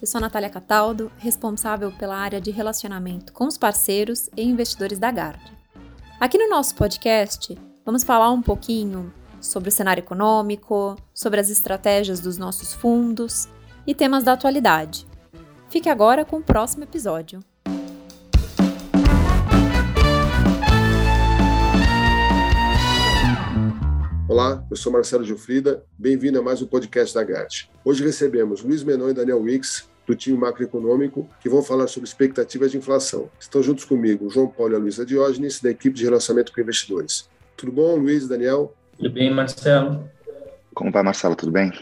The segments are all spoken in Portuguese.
eu sou Natália Cataldo, responsável pela área de relacionamento com os parceiros e investidores da Gard. Aqui no nosso podcast, vamos falar um pouquinho sobre o cenário econômico, sobre as estratégias dos nossos fundos e temas da atualidade. Fique agora com o próximo episódio. Olá, eu sou Marcelo Gilfrida, bem-vindo a mais um podcast da GAT. Hoje recebemos Luiz Menon e Daniel Wicks, do time macroeconômico, que vão falar sobre expectativas de inflação. Estão juntos comigo João Paulo e a Luísa Diógenes, da equipe de relacionamento com investidores. Tudo bom, Luiz e Daniel? Tudo bem, Marcelo. Como vai, Marcelo? Tudo bem?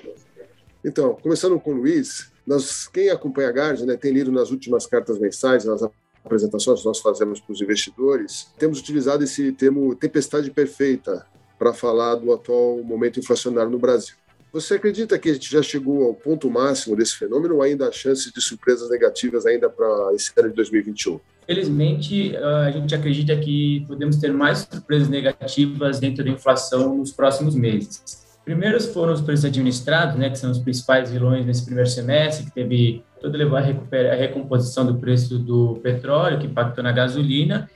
Então, começando com o Luiz, nós, quem acompanha a GARD né, tem lido nas últimas cartas mensais, nas apresentações que nós fazemos para os investidores, temos utilizado esse termo tempestade perfeita para falar do atual momento inflacionário no Brasil. Você acredita que a gente já chegou ao ponto máximo desse fenômeno ou ainda há chances de surpresas negativas ainda para esse ano de 2021? Felizmente, a gente acredita que podemos ter mais surpresas negativas dentro da inflação nos próximos meses. Primeiros foram os preços administrados, né, que são os principais vilões nesse primeiro semestre, que teve toda a recomposição do preço do petróleo, que impactou na gasolina,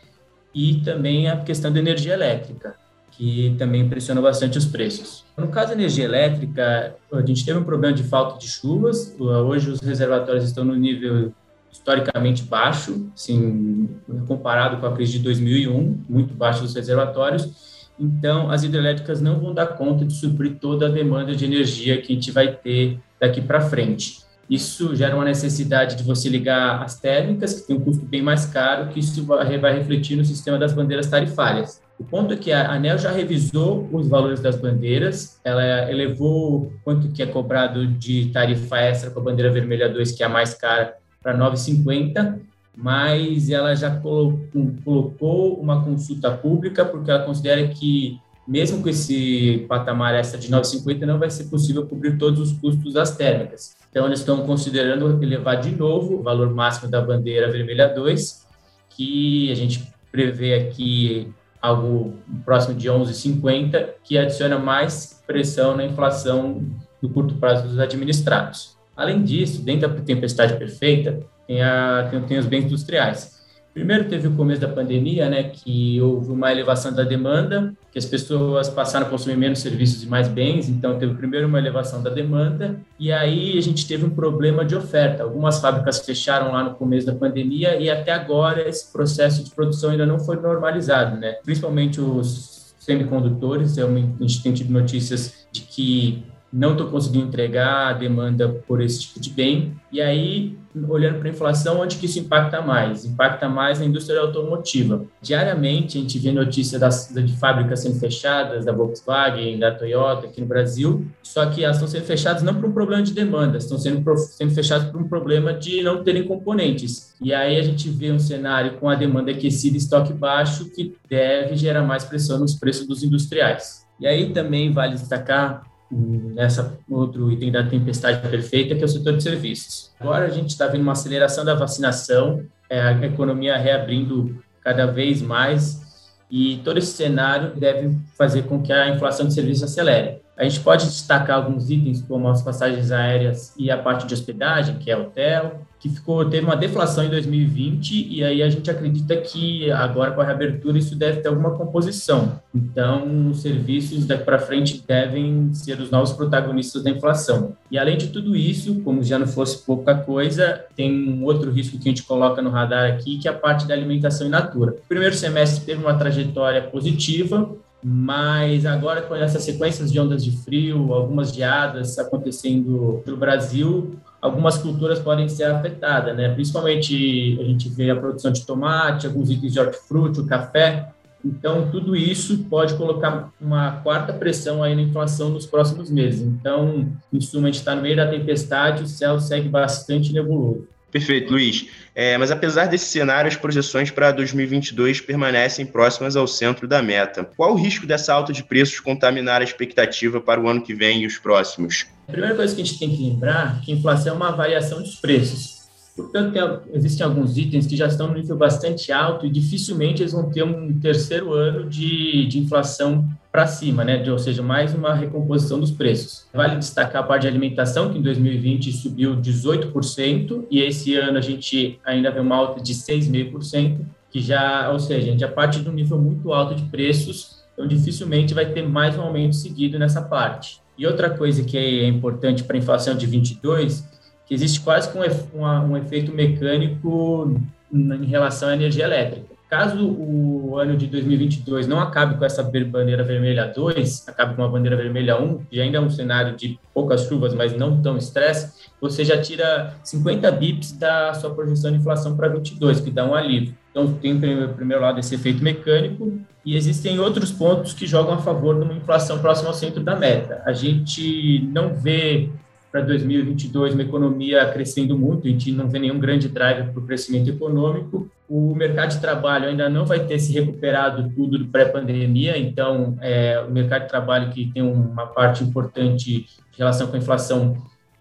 e também a questão da energia elétrica que também pressionou bastante os preços. No caso da energia elétrica, a gente teve um problema de falta de chuvas. Hoje os reservatórios estão no nível historicamente baixo, assim, comparado com a crise de 2001, muito baixo os reservatórios. Então, as hidrelétricas não vão dar conta de suprir toda a demanda de energia que a gente vai ter daqui para frente. Isso gera uma necessidade de você ligar as térmicas, que tem um custo bem mais caro, que isso vai refletir no sistema das bandeiras tarifárias. O ponto é que a ANEL já revisou os valores das bandeiras, ela elevou quanto que é cobrado de tarifa extra para a bandeira vermelha 2, que é a mais cara, para 9,50, mas ela já colocou uma consulta pública, porque ela considera que, mesmo com esse patamar extra de 9,50, não vai ser possível cobrir todos os custos das térmicas. Então, eles estão considerando elevar de novo o valor máximo da bandeira vermelha 2, que a gente prevê aqui algo próximo de 11,50, que adiciona mais pressão na inflação no curto prazo dos administrados. Além disso, dentro da tempestade perfeita, tem, a, tem, tem os bens industriais. Primeiro teve o começo da pandemia, né, que houve uma elevação da demanda, que as pessoas passaram a consumir menos serviços e mais bens, então teve primeiro uma elevação da demanda, e aí a gente teve um problema de oferta. Algumas fábricas fecharam lá no começo da pandemia e até agora esse processo de produção ainda não foi normalizado, né? Principalmente os semicondutores, é a gente tem tido notícias de que não estou conseguindo entregar a demanda por esse tipo de bem. E aí, olhando para a inflação, onde que isso impacta mais? Impacta mais na indústria automotiva. Diariamente, a gente vê notícias das, de fábricas sendo fechadas, da Volkswagen, da Toyota aqui no Brasil, só que elas estão sendo fechadas não por um problema de demanda, estão sendo, sendo fechadas por um problema de não terem componentes. E aí a gente vê um cenário com a demanda aquecida e estoque baixo que deve gerar mais pressão nos preços dos industriais. E aí também vale destacar nessa outro item da tempestade perfeita, que é o setor de serviços. Agora a gente está vendo uma aceleração da vacinação, é, a economia reabrindo cada vez mais, e todo esse cenário deve fazer com que a inflação de serviços acelere. A gente pode destacar alguns itens, como as passagens aéreas e a parte de hospedagem, que é hotel, que ficou, teve uma deflação em 2020, e aí a gente acredita que agora com a reabertura isso deve ter alguma composição. Então, os serviços daqui para frente devem ser os novos protagonistas da inflação. E além de tudo isso, como já não fosse pouca coisa, tem um outro risco que a gente coloca no radar aqui, que é a parte da alimentação in natura. O primeiro semestre teve uma trajetória positiva, mas agora com essas sequências de ondas de frio, algumas geadas acontecendo pelo Brasil, algumas culturas podem ser afetadas, né? Principalmente a gente vê a produção de tomate, alguns itens de hortifruti, o café. Então, tudo isso pode colocar uma quarta pressão aí na inflação nos próximos meses. Então, em suma, a gente está no meio da tempestade, o céu segue bastante nebuloso. Perfeito, Luiz. É, mas apesar desse cenário, as projeções para 2022 permanecem próximas ao centro da meta. Qual o risco dessa alta de preços contaminar a expectativa para o ano que vem e os próximos? A primeira coisa que a gente tem que lembrar é que inflação é uma variação dos preços. Portanto, tem, existem alguns itens que já estão no nível bastante alto e dificilmente eles vão ter um terceiro ano de, de inflação para cima, né? ou seja, mais uma recomposição dos preços. Vale destacar a parte de alimentação, que em 2020 subiu 18%, e esse ano a gente ainda vê uma alta de 6,5%, que já, ou seja, a gente já parte de um nível muito alto de preços, então dificilmente vai ter mais um aumento seguido nessa parte. E outra coisa que é importante para a inflação de 22, que existe quase que um, um efeito mecânico em relação à energia elétrica. Caso o ano de 2022 não acabe com essa bandeira vermelha 2, acabe com a bandeira vermelha 1, que ainda é um cenário de poucas chuvas, mas não tão estresse, você já tira 50 bips da sua projeção de inflação para 22, que dá um alívio. Então, tem, em primeiro lado, esse efeito mecânico, e existem outros pontos que jogam a favor de uma inflação próxima ao centro da meta. A gente não vê para 2022 uma economia crescendo muito, a gente não vê nenhum grande driver para o crescimento econômico. O mercado de trabalho ainda não vai ter se recuperado tudo do pré-pandemia, então é, o mercado de trabalho que tem uma parte importante em relação com a inflação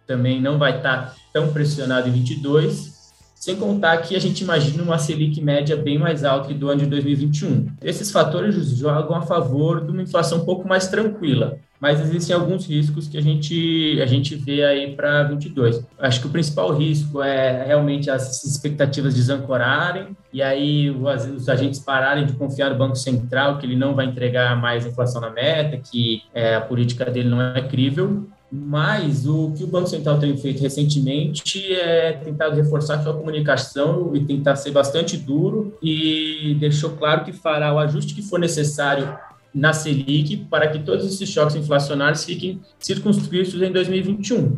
também não vai estar tão pressionado em 22, sem contar que a gente imagina uma Selic média bem mais alta que do ano de 2021. Esses fatores jogam a favor de uma inflação um pouco mais tranquila mas existem alguns riscos que a gente, a gente vê aí para 22. Acho que o principal risco é realmente as expectativas desancorarem e aí os, os agentes pararem de confiar no Banco Central, que ele não vai entregar mais inflação na meta, que é, a política dele não é crível. Mas o que o Banco Central tem feito recentemente é tentado reforçar sua comunicação e tentar ser bastante duro e deixou claro que fará o ajuste que for necessário na Selic para que todos esses choques inflacionários fiquem circunscritos em 2021.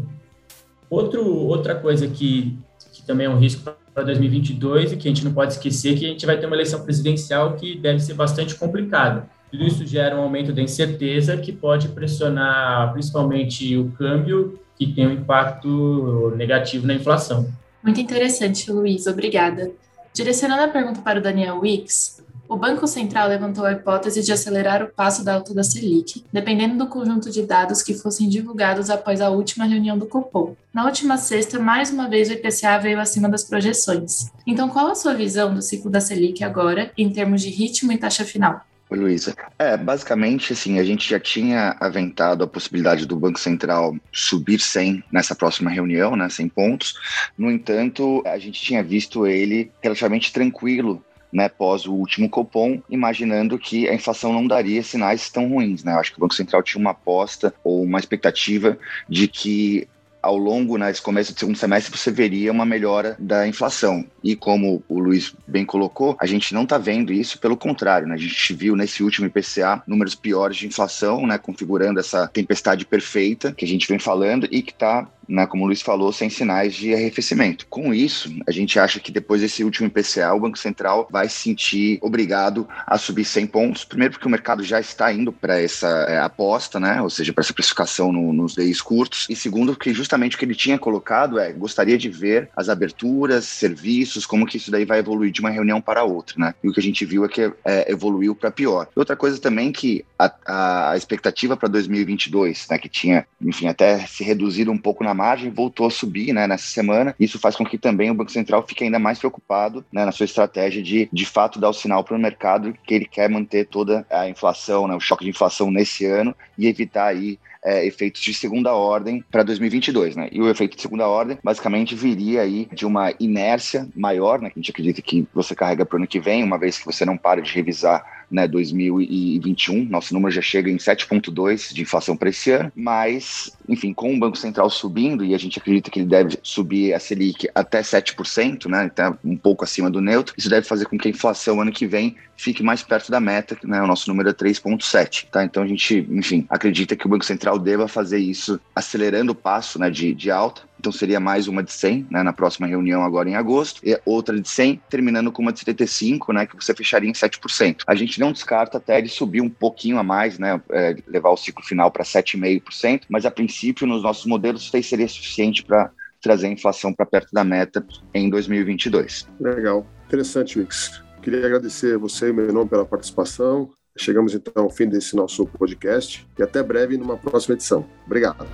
Outro, outra coisa que, que também é um risco para 2022 e que a gente não pode esquecer é que a gente vai ter uma eleição presidencial que deve ser bastante complicada. Tudo isso gera um aumento da incerteza que pode pressionar principalmente o câmbio, que tem um impacto negativo na inflação. Muito interessante, Luiz. Obrigada. Direcionando a pergunta para o Daniel Wicks, o Banco Central levantou a hipótese de acelerar o passo da alta da Selic, dependendo do conjunto de dados que fossem divulgados após a última reunião do Copom. Na última sexta, mais uma vez o IPCA veio acima das projeções. Então, qual a sua visão do ciclo da Selic agora, em termos de ritmo e taxa final? Oi, Luísa. É, basicamente, assim, a gente já tinha aventado a possibilidade do Banco Central subir 100 nessa próxima reunião, né, 100 pontos. No entanto, a gente tinha visto ele relativamente tranquilo né, pós o último Copom, imaginando que a inflação não daria sinais tão ruins. Né? Eu acho que o Banco Central tinha uma aposta ou uma expectativa de que ao longo, né, começo do segundo semestre, você veria uma melhora da inflação. E como o Luiz bem colocou, a gente não está vendo isso, pelo contrário, né? a gente viu nesse último IPCA números piores de inflação, né, configurando essa tempestade perfeita que a gente vem falando e que está né, como o Luiz falou, sem sinais de arrefecimento. Com isso, a gente acha que depois desse último IPCA, o Banco Central vai se sentir obrigado a subir 100 pontos. Primeiro, porque o mercado já está indo para essa é, aposta, né, ou seja, para essa precificação no, nos DIs curtos. E segundo, porque justamente o que ele tinha colocado é gostaria de ver as aberturas, serviços, como que isso daí vai evoluir de uma reunião para outra. Né? E o que a gente viu é que é, evoluiu para pior. Outra coisa também que a, a expectativa para 2022, né, que tinha, enfim, até se reduzido um pouco na margem, voltou a subir né, nessa semana. Isso faz com que também o Banco Central fique ainda mais preocupado né, na sua estratégia de, de fato, dar o sinal para o mercado que ele quer manter toda a inflação, né, o choque de inflação nesse ano e evitar aí é, efeitos de segunda ordem para 2022, né? E o efeito de segunda ordem basicamente viria aí de uma inércia maior, né? Que a gente acredita que você carrega para o ano que vem, uma vez que você não para de revisar né, 2021, nosso número já chega em 7,2 de inflação para esse ano, mas, enfim, com o Banco Central subindo, e a gente acredita que ele deve subir a Selic até 7%, né, então um pouco acima do neutro, isso deve fazer com que a inflação ano que vem fique mais perto da meta, né, o nosso número é 3,7, tá? Então a gente, enfim, acredita que o Banco Central deva fazer isso acelerando o passo né, de, de alta, então seria mais uma de 100, né, na próxima reunião agora em agosto, e outra de 100, terminando com uma de 75, né, que você fecharia em 7%. A gente não descarta até ele subir um pouquinho a mais, né, é, levar o ciclo final para 7,5%, mas a princípio nos nossos modelos isso seria suficiente para trazer a inflação para perto da meta em 2022. Legal, interessante, Wix. Queria agradecer você e o Menon pela participação. Chegamos então ao fim desse nosso podcast e até breve numa próxima edição. Obrigado.